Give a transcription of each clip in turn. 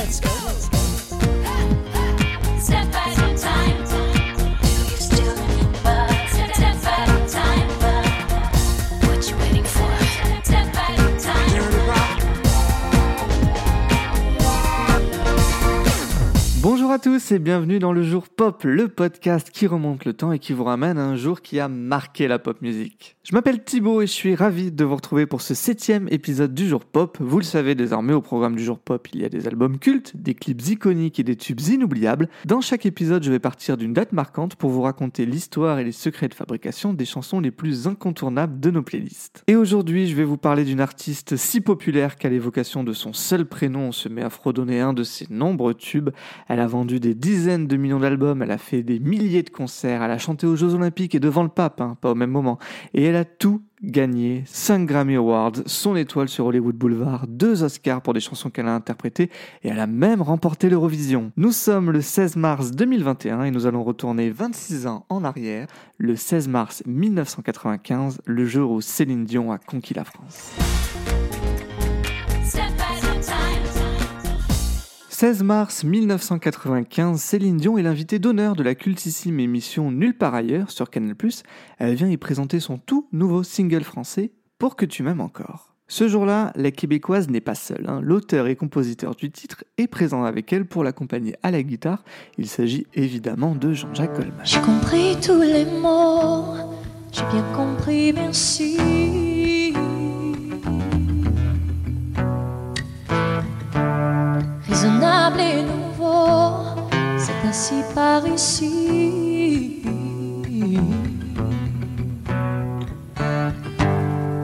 let's go. Let's go. Step Bonjour à tous et bienvenue dans le jour pop, le podcast qui remonte le temps et qui vous ramène à un jour qui a marqué la pop musique. Je m'appelle Thibaut et je suis ravi de vous retrouver pour ce septième épisode du jour pop. Vous le savez désormais au programme du jour pop, il y a des albums cultes, des clips iconiques et des tubes inoubliables. Dans chaque épisode, je vais partir d'une date marquante pour vous raconter l'histoire et les secrets de fabrication des chansons les plus incontournables de nos playlists. Et aujourd'hui, je vais vous parler d'une artiste si populaire qu'à l'évocation de son seul prénom, on se met à fredonner un de ses nombreux tubes. Elle a vendu des dizaines de millions d'albums, elle a fait des milliers de concerts, elle a chanté aux Jeux Olympiques et devant le pape, hein, pas au même moment. Et elle a tout gagné, 5 Grammy Awards, son étoile sur Hollywood Boulevard, 2 Oscars pour des chansons qu'elle a interprétées et elle a même remporté l'Eurovision. Nous sommes le 16 mars 2021 et nous allons retourner 26 ans en arrière, le 16 mars 1995, le jour où Céline Dion a conquis la France. 16 mars 1995, Céline Dion est l'invitée d'honneur de la cultissime émission Nulle part ailleurs sur Canal+. Elle vient y présenter son tout nouveau single français, Pour que tu m'aimes encore. Ce jour-là, la québécoise n'est pas seule. hein. L'auteur et compositeur du titre est présent avec elle pour l'accompagner à la guitare. Il s'agit évidemment de Jean-Jacques Goldman. J'ai bien compris, merci.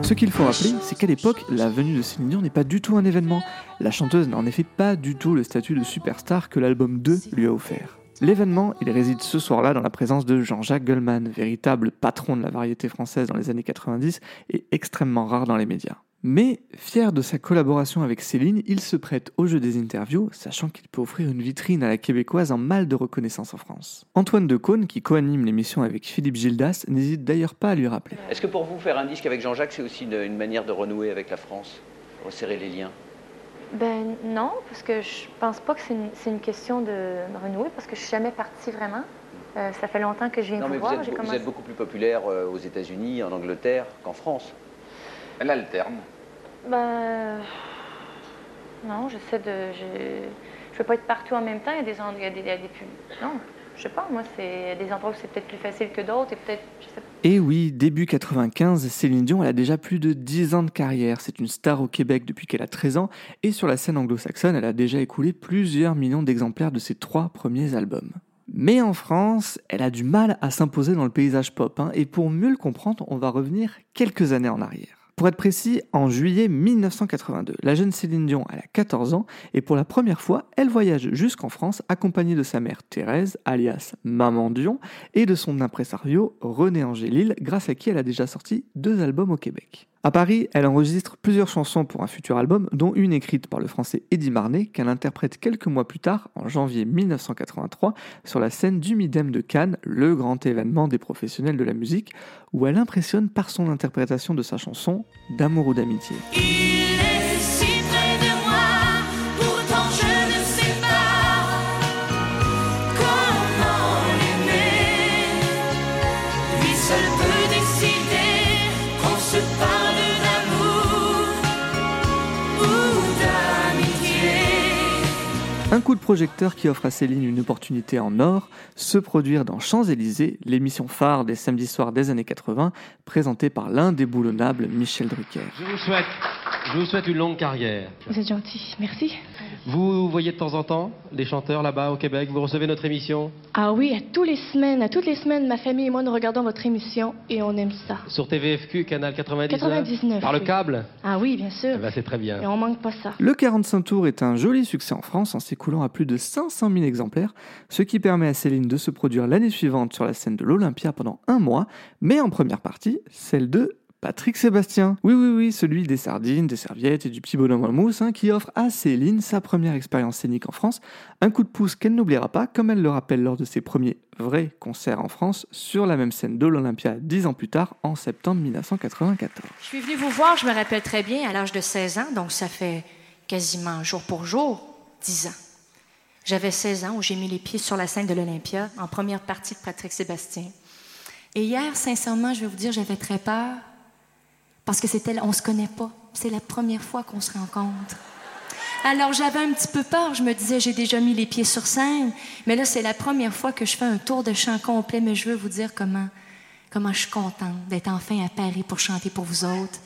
Ce qu'il faut rappeler, c'est qu'à l'époque, la venue de Céline Dion n'est pas du tout un événement. La chanteuse n'a en effet pas du tout le statut de superstar que l'album 2 lui a offert. L'événement, il réside ce soir-là dans la présence de Jean-Jacques Goldman, véritable patron de la variété française dans les années 90 et extrêmement rare dans les médias. Mais, fier de sa collaboration avec Céline, il se prête au jeu des interviews, sachant qu'il peut offrir une vitrine à la québécoise en mal de reconnaissance en France. Antoine Decaune, qui co-anime l'émission avec Philippe Gildas, n'hésite d'ailleurs pas à lui rappeler. Est-ce que pour vous, faire un disque avec Jean-Jacques, c'est aussi une, une manière de renouer avec la France Resserrer les liens? Ben non, parce que je pense pas que c'est une, question de, de renouer, parce que je suis jamais partie vraiment. Euh, ça fait longtemps que je viens Non, mais vous voir. êtes, vous commencé- êtes beaucoup plus populaire euh, aux États-Unis, en Angleterre qu'en France. Elle alterne. Ben non, j'essaie de. Je, je peux pas être partout en même temps. Il y a des endroits, il y a des, il y a des Non, je sais pas. Moi, c'est des endroits où c'est peut-être plus facile que d'autres, et peut-être. Et oui, début 95, Céline Dion, elle a déjà plus de 10 ans de carrière. C'est une star au Québec depuis qu'elle a 13 ans. Et sur la scène anglo-saxonne, elle a déjà écoulé plusieurs millions d'exemplaires de ses trois premiers albums. Mais en France, elle a du mal à s'imposer dans le paysage pop. hein. et pour mieux le comprendre, on va revenir quelques années en arrière. Pour être précis, en juillet 1982, la jeune Céline Dion a 14 ans et pour la première fois, elle voyage jusqu'en France accompagnée de sa mère Thérèse, alias Maman Dion, et de son impresario René Angélil, grâce à qui elle a déjà sorti deux albums au Québec. À Paris, elle enregistre plusieurs chansons pour un futur album, dont une écrite par le français Eddie Marnet, qu'elle interprète quelques mois plus tard, en janvier 1983, sur la scène du Midem de Cannes, le grand événement des professionnels de la musique, où elle impressionne par son interprétation de sa chanson D'amour ou d'amitié. Un coup de projecteur qui offre à Céline une opportunité en or, se produire dans Champs-Élysées, l'émission phare des samedis soirs des années 80, présentée par l'indéboulonnable Michel Drucker. Je vous je vous souhaite une longue carrière. Vous êtes gentil, merci. Vous voyez de temps en temps les chanteurs là-bas au Québec, vous recevez notre émission? Ah oui, à tous les semaines, à toutes les semaines, ma famille et moi nous regardons votre émission et on aime ça. sur TVFQ, canal 99 99, Par le oui. câble? Ah oui, bien sûr. Eh ben, C'est très bien. Et on manque pas ça. Le 45 tours est un joli succès en France en s'écoulant à plus de 500 000 exemplaires, ce qui permet à Céline de se produire l'année suivante sur la scène de l'Olympia pendant un mois, mais en première partie, celle de Patrick Sébastien. Oui, oui, oui, celui des sardines, des serviettes et du petit bonhomme en mousse, hein, qui offre à Céline sa première expérience scénique en France, un coup de pouce qu'elle n'oubliera pas, comme elle le rappelle lors de ses premiers vrais concerts en France, sur la même scène de l'Olympia dix ans plus tard, en septembre 1994. Je suis venue vous voir, je me rappelle très bien, à l'âge de 16 ans, donc ça fait quasiment jour pour jour 10 ans. J'avais 16 ans où j'ai mis les pieds sur la scène de l'Olympia en première partie de Patrick Sébastien. Et hier, sincèrement, je vais vous dire, j'avais très peur parce que c'était, on se connaît pas. C'est la première fois qu'on se rencontre. Alors j'avais un petit peu peur. Je me disais, j'ai déjà mis les pieds sur scène, mais là c'est la première fois que je fais un tour de chant complet. Mais je veux vous dire comment, comment je suis contente d'être enfin à Paris pour chanter pour vous autres.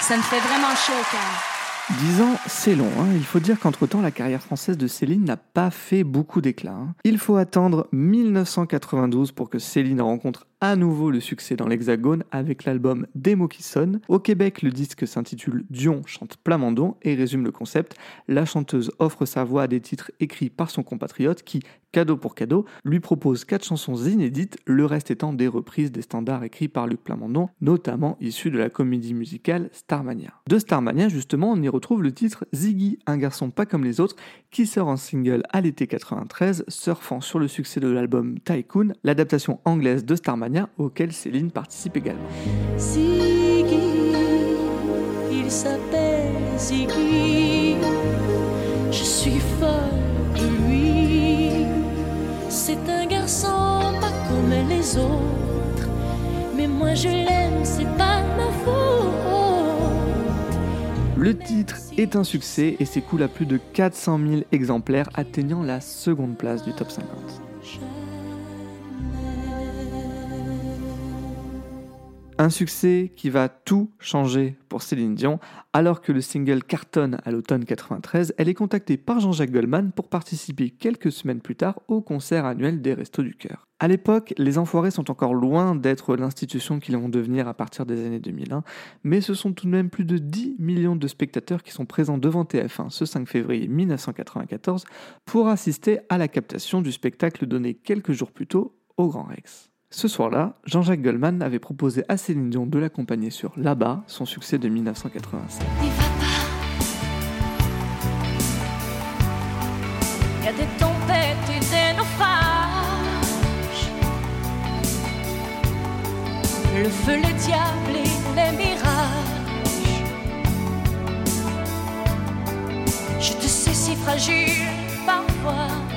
Ça me fait vraiment chaud au cœur. Dix ans, c'est long. hein. Il faut dire qu'entre-temps, la carrière française de Céline n'a pas fait beaucoup d'éclat. hein. Il faut attendre 1992 pour que Céline rencontre à nouveau le succès dans l'Hexagone avec l'album Des mots qui sonnent. Au Québec, le disque s'intitule Dion chante Plamondon et résume le concept. La chanteuse offre sa voix à des titres écrits par son compatriote qui, cadeau pour cadeau, lui propose quatre chansons inédites, le reste étant des reprises des standards écrits par Luc Plamondon, notamment issus de la comédie musicale Starmania. De Starmania, justement, on y retrouve le titre Ziggy, un garçon pas comme les autres, qui sort en single à l'été 93, surfant sur le succès de l'album Tycoon, l'adaptation anglaise de Starmania auquel Céline participe également. Ziggy, il s'appelle Ziggy. Je suis folle de lui. C'est un garçon pas comme les autres. Mais moi je l'aime, c'est pas ma faute. Le titre est un succès et s'écoule à plus de 400 000 exemplaires, atteignant la seconde place du top 50. Un succès qui va tout changer pour Céline Dion. Alors que le single cartonne à l'automne 93, elle est contactée par Jean-Jacques Goldman pour participer quelques semaines plus tard au concert annuel des Restos du Cœur. À l'époque, les Enfoirés sont encore loin d'être l'institution qu'ils vont devenir à partir des années 2001, mais ce sont tout de même plus de 10 millions de spectateurs qui sont présents devant TF1 ce 5 février 1994 pour assister à la captation du spectacle donné quelques jours plus tôt au Grand Rex. Ce soir-là, Jean-Jacques Goldman avait proposé à Céline Dion de l'accompagner sur Là-bas, son succès de 1987. N'y va pas. Y a des tempêtes et des naufrages. Le feu, le diable et les mirages. Je te sais si fragile parfois.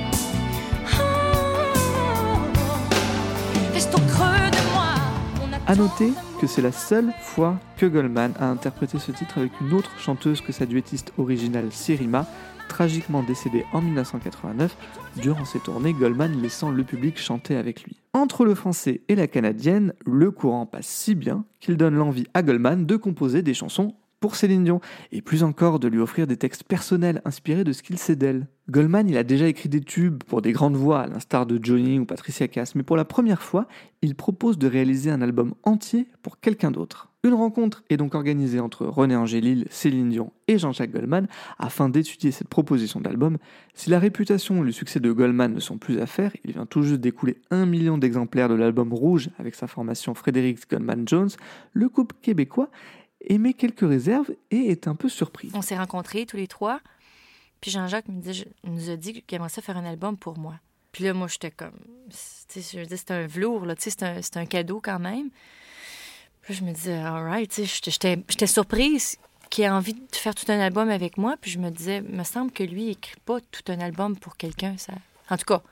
Attend noter que c'est la seule fois que Goldman a interprété ce titre avec une autre chanteuse que sa duettiste originale Sirima, tragiquement décédée en 1989. Durant ses tournées, Goldman laissant le public chanter avec lui. Entre le français et la canadienne, le courant passe si bien qu'il donne l'envie à Goldman de composer des chansons pour Céline Dion, et plus encore de lui offrir des textes personnels inspirés de ce qu'il sait d'elle. Goldman, il a déjà écrit des tubes pour des grandes voix, à l'instar de Johnny ou Patricia Cass, mais pour la première fois, il propose de réaliser un album entier pour quelqu'un d'autre. Une rencontre est donc organisée entre René Angélil, Céline Dion et Jean-Jacques Goldman afin d'étudier cette proposition d'album. Si la réputation et le succès de Goldman ne sont plus à faire, il vient tout juste d'écouler un million d'exemplaires de l'album Rouge avec sa formation Frédéric Goldman Jones, le couple québécois émet quelques réserves et est un peu surpris. On s'est rencontrés tous les trois. Puis Jean-Jacques me dit- nous a dit qu'il aimerait ça faire un album pour moi. Puis là, moi, j'étais comme. Tu sais, je veux dire, c'était un velours, là. Tu sais, c'est un, c'est un cadeau quand même. Puis je me disais, all right. J'étais- surprise qu'il ait envie de faire tout un album avec moi. Puis je me disais, me semble que lui, il écrit pas tout un album pour quelqu'un. Ça... En tout cas,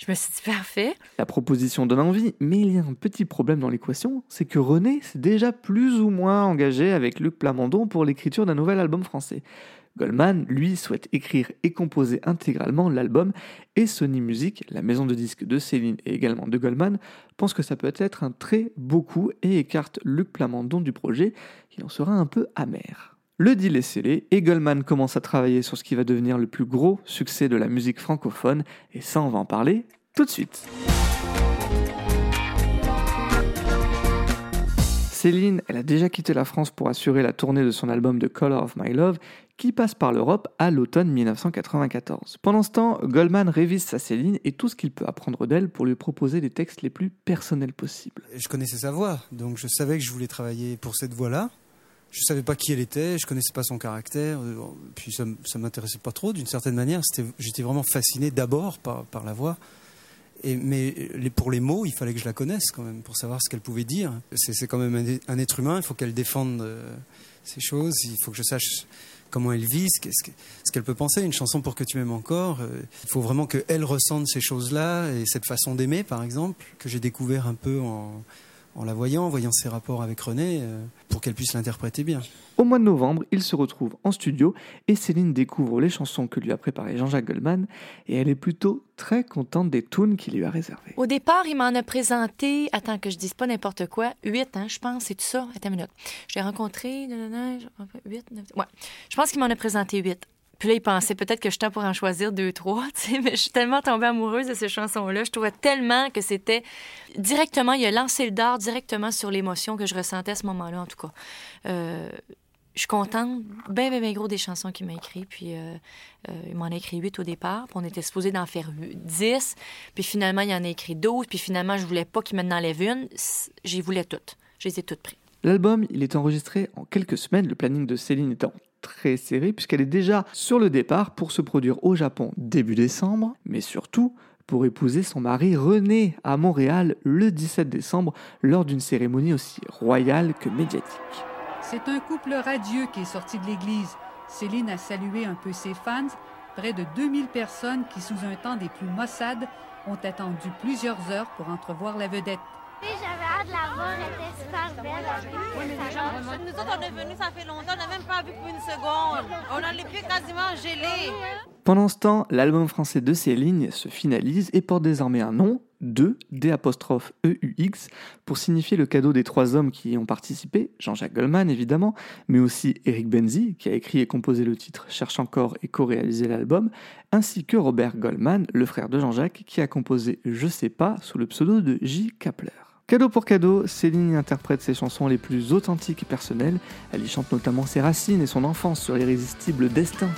je me suis dit, parfait. La proposition donne envie, mais il y a un petit problème dans l'équation, c'est que René s'est déjà plus ou moins engagé avec Luc Plamondon pour l'écriture d'un nouvel album français. Goldman, lui, souhaite écrire et composer intégralement l'album, et Sony Music, la maison de disques de Céline et également de Goldman, pense que ça peut être un très beau coup et écarte Luc Plamondon du projet, qui en sera un peu amer. Le deal est scellé et Goldman commence à travailler sur ce qui va devenir le plus gros succès de la musique francophone, et ça on va en parler tout de suite. Céline, elle a déjà quitté la France pour assurer la tournée de son album The Color of My Love, qui passe par l'Europe à l'automne 1994. Pendant ce temps, Goldman révise sa Céline et tout ce qu'il peut apprendre d'elle pour lui proposer les textes les plus personnels possibles. Je connaissais sa voix, donc je savais que je voulais travailler pour cette voix-là. Je savais pas qui elle était, je connaissais pas son caractère, euh, puis ça, ça m'intéressait pas trop d'une certaine manière. J'étais vraiment fasciné d'abord par, la voix. Mais les, pour les mots, il fallait que je la connaisse quand même pour savoir ce qu'elle pouvait dire. C'est quand même un, être humain, il faut qu'elle défende euh, ses choses, il faut que je sache comment elle vit, ce qu'elle peut penser. Une chanson pour que tu m'aimes encore, euh, il faut vraiment qu'elle ressente ces choses-là et cette façon d'aimer, par exemple, que j'ai découvert un peu en, en la voyant, en voyant ses rapports avec René, euh, pour qu'elle puisse l'interpréter bien. Au mois de novembre, ils se retrouvent en studio et Céline découvre les chansons que lui a préparées Jean-Jacques Goldman et elle est plutôt très contente des tunes qu'il lui a réservées. Au départ, il m'en a présenté, attends que je dise pas n'importe quoi, huit, hein, je pense, c'est tout ça. Attends une minute. Je l'ai rencontré, nanana, huit, neuf, ouais. Je pense qu'il m'en a présenté huit. Puis là, il pensait peut-être que je pour en choisir deux, trois, mais je suis tellement tombée amoureuse de ces chansons-là. Je trouvais tellement que c'était directement, il a lancé le dard directement sur l'émotion que je ressentais à ce moment-là, en tout cas. Euh, je suis contente, ben, ben, ben gros des chansons qu'il m'a écrit. Puis euh, euh, il m'en a écrit huit au départ. Puis on était supposé d'en faire dix. Puis finalement, il en a écrit douze. Puis finalement, je voulais pas qu'il m'en enlève une. J'y voulais toutes. Je les ai toutes prises. L'album, il est enregistré en quelques semaines, le planning de Céline étant très serré puisqu'elle est déjà sur le départ pour se produire au Japon début décembre, mais surtout pour épouser son mari René à Montréal le 17 décembre lors d'une cérémonie aussi royale que médiatique. C'est un couple radieux qui est sorti de l'église. Céline a salué un peu ses fans. Près de 2000 personnes qui, sous un temps des plus maussades, ont attendu plusieurs heures pour entrevoir la vedette. J'avais de la voir, elle était super belle. Nous autres, on est venus, ça fait longtemps, on n'a même pas vu pour une seconde. On a les pieds quasiment gelés. Pendant ce temps, l'album français de Céline se finalise et porte désormais un nom, 2, D apostrophe EUX, pour signifier le cadeau des trois hommes qui y ont participé, Jean-Jacques Goldman évidemment, mais aussi Eric Benzi, qui a écrit et composé le titre Cherche encore et co-réalisé l'album, ainsi que Robert Goldman, le frère de Jean-Jacques, qui a composé Je sais pas sous le pseudo de J. Kapler. Cadeau pour cadeau, Céline interprète ses chansons les plus authentiques et personnelles. Elle y chante notamment ses racines et son enfance sur l'irrésistible destin.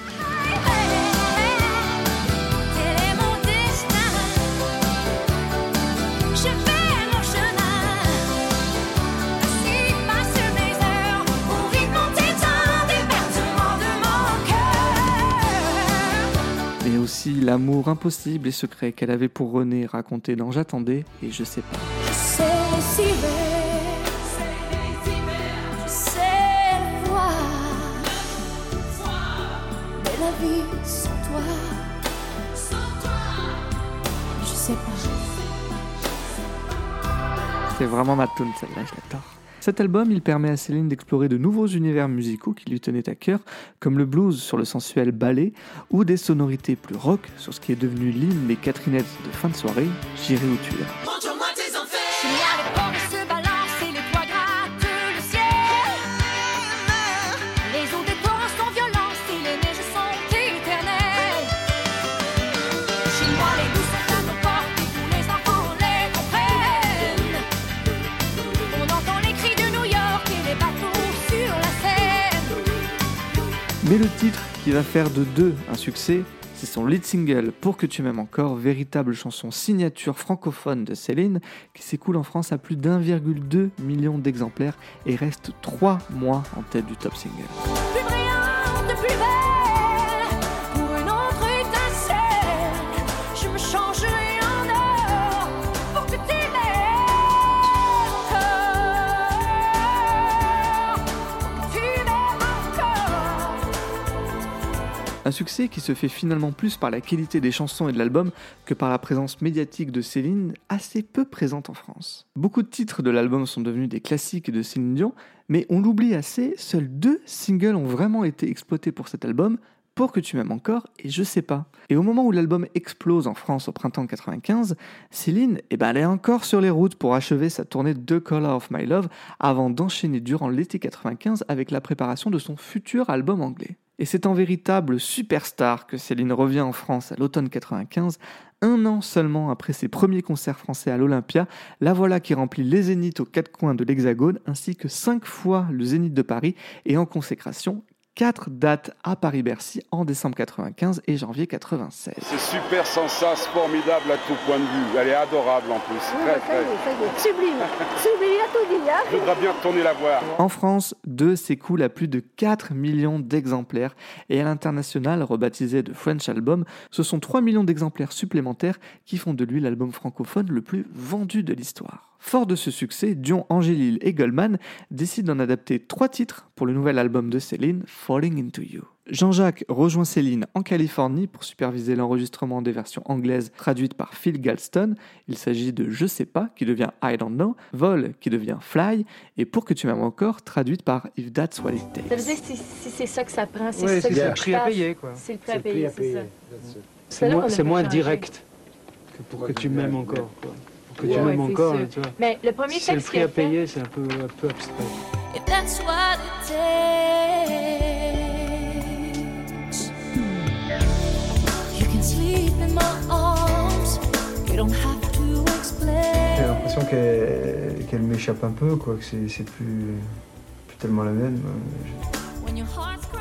Mais aussi l'amour impossible et secret qu'elle avait pour René raconté dans J'attendais et je sais pas. C'est si vrai, c'est toi. Mais la vie sans toi, je sais pas. C'est vraiment ma tune celle-là, je l'adore. Cet album, il permet à Céline d'explorer de nouveaux univers musicaux qui lui tenaient à cœur, comme le blues sur le sensuel ballet, ou des sonorités plus rock sur ce qui est devenu l'hymne des Catherinettes de fin de soirée, J'irai où tu es. Mais le titre qui va faire de deux un succès, c'est son lead single Pour que tu m'aimes encore, véritable chanson signature francophone de Céline, qui s'écoule en France à plus d'1,2 million d'exemplaires et reste trois mois en tête du top single. Un succès qui se fait finalement plus par la qualité des chansons et de l'album que par la présence médiatique de Céline, assez peu présente en France. Beaucoup de titres de l'album sont devenus des classiques de Céline Dion, mais on l'oublie assez, seuls deux singles ont vraiment été exploités pour cet album, Pour que tu m'aimes encore et Je sais pas. Et au moment où l'album explose en France au printemps 95, Céline, eh ben, elle est encore sur les routes pour achever sa tournée The Color of My Love avant d'enchaîner durant l'été 95 avec la préparation de son futur album anglais. Et c'est en véritable superstar que Céline revient en France à l'automne 95, un an seulement après ses premiers concerts français à l'Olympia, la voilà qui remplit les zéniths aux quatre coins de l'Hexagone, ainsi que cinq fois le zénith de Paris, et en consécration, quatre dates à Paris-Bercy en décembre 95 et janvier 96. C'est super sans sas, formidable à tout point de vue. Elle est adorable en plus. Très, très. Sublime. Sublime, a tout dit, hein Je voudrais bien retourner la voir. En France, 2 s'écoule à plus de 4 millions d'exemplaires et à l'international, rebaptisé de French Album, ce sont 3 millions d'exemplaires supplémentaires qui font de lui l'album francophone le plus vendu de l'histoire. Fort de ce succès, Dion, Angélil et Goldman décident d'en adapter trois titres pour le nouvel album de Céline, Falling Into You. Jean-Jacques rejoint Céline en Californie pour superviser l'enregistrement des versions anglaises traduites par Phil Galston. Il s'agit de Je sais pas qui devient I don't know, Vol qui devient Fly et Pour que tu m'aimes encore traduite par If That's What It Ça Takes. veut dire que c'est ça que ça prend, c'est Ouais, ça c'est que le ça prix à payer, quoi. C'est le prix C'est à payer, c'est ça. Ça, C'est moins, direct que pour que tu m'aimes encore. Quoi. Pour que tu Ouais, m'aimes c'est encore, sûr. tu vois. Mais le premier C'est le texte prix à payer, c'est un peu, un peu abstrait. If that's what it takes, you can sleep in my arms. You don't have to explain. J'ai l'impression qu'elle m'échappe un peu, quoi, que c'est c'est plus, plus tellement la mienne. moi. When your heart's crying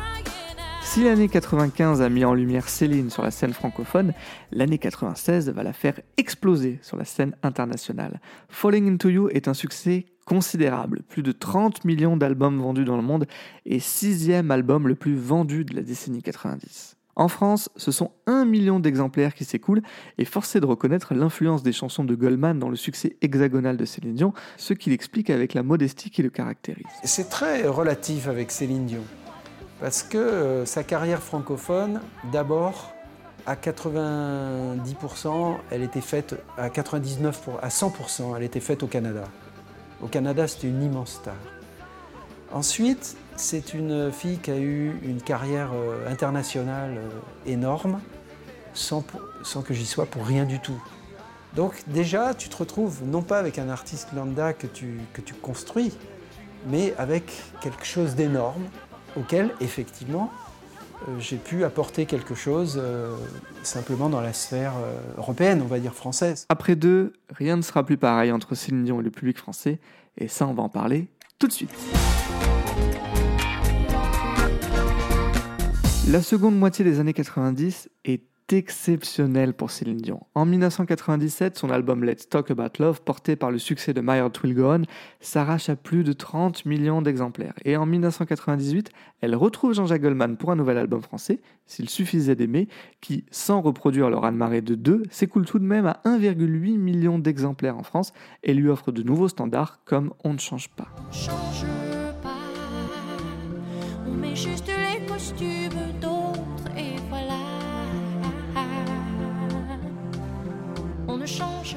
Si l'année 95 a mis en lumière Céline sur la scène francophone, l'année 96 va la faire exploser sur la scène internationale. Falling Into You est un succès considérable, plus de 30 millions d'albums vendus dans le monde et sixième album le plus vendu de la décennie 90. En France, ce sont 1 million d'exemplaires qui s'écoulent et force est de reconnaître l'influence des chansons de Goldman dans le succès hexagonal de Céline Dion, ce qu'il explique avec la modestie qui le caractérise. C'est très relatif avec Céline Dion. Parce que euh, sa carrière francophone, d'abord, à 90%, elle était faite, à 99%, pour- à 100%, elle était faite au Canada. Au Canada, c'était une immense star. Ensuite, c'est une fille qui a eu une carrière euh, internationale euh, énorme, sans que j'y sois pour rien du tout. Donc déjà, tu te retrouves non pas avec un artiste lambda que tu, que tu construis, mais avec quelque chose d'énorme auquel, effectivement, euh, j'ai pu apporter quelque chose euh, simplement dans la sphère euh, européenne, on va dire française. Après deux, rien ne sera plus pareil entre Céline Dion et le public français, et ça on va en parler tout de suite. La seconde moitié des années 90 est exceptionnelle pour Céline Dion. En 1997, son album Let's Talk About Love, porté par le succès de My Heart Will Go On, s'arrache à plus de 30 millions d'exemplaires. Et en 1998, elle retrouve Jean-Jacques Goldman pour un nouvel album français, S'il suffisait d'aimer, qui, sans reproduire le raz-de-marée de 2, s'écoule tout de même à 1,8 million d'exemplaires en France et lui offre de nouveaux standards comme On ne change pas. change pas. On met juste les costumes change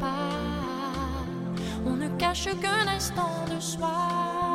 pas. On ne cache qu'un instant de soi.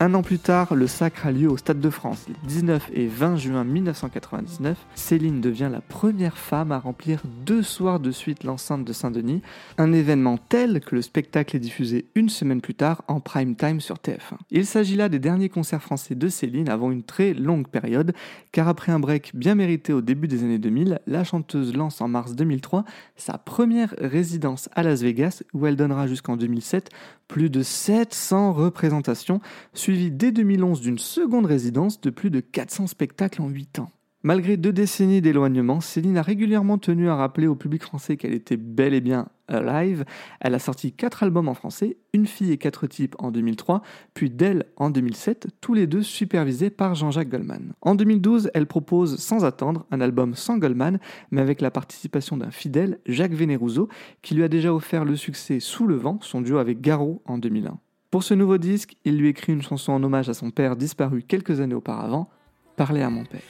Un an plus tard, le sacre a lieu au Stade de France. Les 19 et 20 juin 1999, Céline devient la première femme à remplir deux soirs de suite l'enceinte de Saint-Denis, un événement tel que le spectacle est diffusé une semaine plus tard en prime time sur TF1. Il s'agit là des derniers concerts français de Céline avant une très longue période, car après un break bien mérité au début des années 2000, la chanteuse lance en mars 2003 sa première résidence à Las Vegas, où elle donnera jusqu'en 2007 plus de 700 représentations, suivies dès 2011 d'une seconde résidence de plus de 400 spectacles en 8 ans. Malgré deux décennies d'éloignement, Céline a régulièrement tenu à rappeler au public français qu'elle était bel et bien alive. Elle a sorti quatre albums en français, Une fille et quatre types en 2003, puis D'elle en 2007, tous les deux supervisés par Jean-Jacques Goldman. En 2012, elle propose sans attendre un album sans Goldman, mais avec la participation d'un fidèle, Jacques Vénérouzeau, qui lui a déjà offert le succès Sous le vent, son duo avec Garot en 2001. Pour ce nouveau disque, il lui écrit une chanson en hommage à son père disparu quelques années auparavant, Parler à mon père.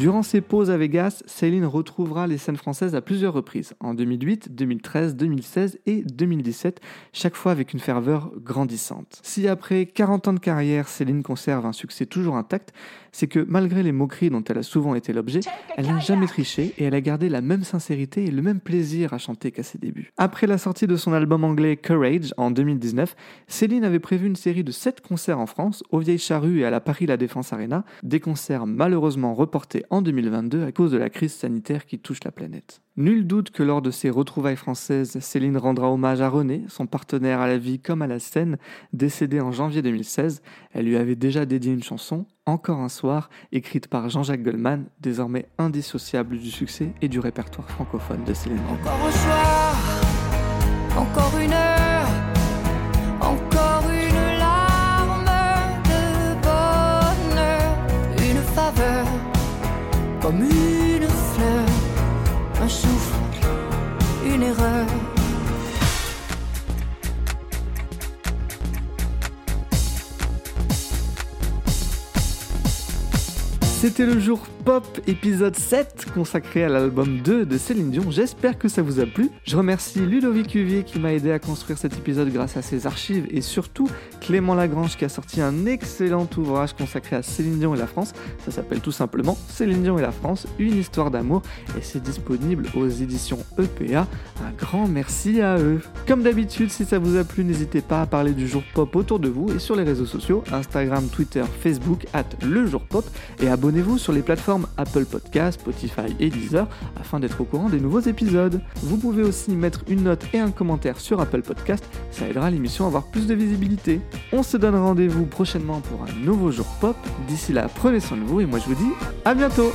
Durant ses pauses à Vegas, Céline retrouvera les scènes françaises à plusieurs reprises, en 2008, 2013, 2016 et 2017, chaque fois avec une ferveur grandissante. Si après 40 ans de carrière, Céline conserve un succès toujours intact, c'est que malgré les moqueries dont elle a souvent été l'objet, elle n'a jamais triché et elle a gardé la même sincérité et le même plaisir à chanter qu'à ses débuts. Après la sortie de son album anglais Courage en 2019, Céline avait prévu une série de 7 concerts en France, aux Vieilles Charrues et à la Paris La Défense Arena, des concerts malheureusement reportés en 2022 à cause de la crise sanitaire qui touche la planète. Nul doute que lors de ses retrouvailles françaises, Céline rendra hommage à René, son partenaire à la vie comme à la scène, décédé en janvier 2016. Elle lui avait déjà dédié une chanson, Encore un soir, écrite par Jean-Jacques Goldman, désormais indissociable du succès et du répertoire francophone de Céline. Encore un soir, encore une heure, encore une larme de bonheur, une faveur, C'était le jour pop épisode 7 consacré à l'album 2 de Céline Dion. J'espère que ça vous a plu. Je remercie Ludovic Cuvier qui m'a aidé à construire cet épisode grâce à ses archives et surtout Clément Lagrange qui a sorti un excellent ouvrage consacré à Céline Dion et la France. Ça s'appelle tout simplement Céline Dion et la France, une histoire d'amour et c'est disponible aux éditions EPA. Un grand merci à eux. Comme d'habitude, si ça vous a plu, n'hésitez pas à parler du jour pop autour de vous et sur les réseaux sociaux Instagram, Twitter, Facebook, at le jour pop et abonnez-vous sur les plateformes Apple Podcast, Spotify et Deezer afin d'être au courant des nouveaux épisodes. Vous pouvez aussi mettre une note et un commentaire sur Apple Podcast, ça aidera l'émission à avoir plus de visibilité. On se donne rendez-vous prochainement pour un nouveau jour pop. D'ici là, prenez soin de vous et moi je vous dis à bientôt?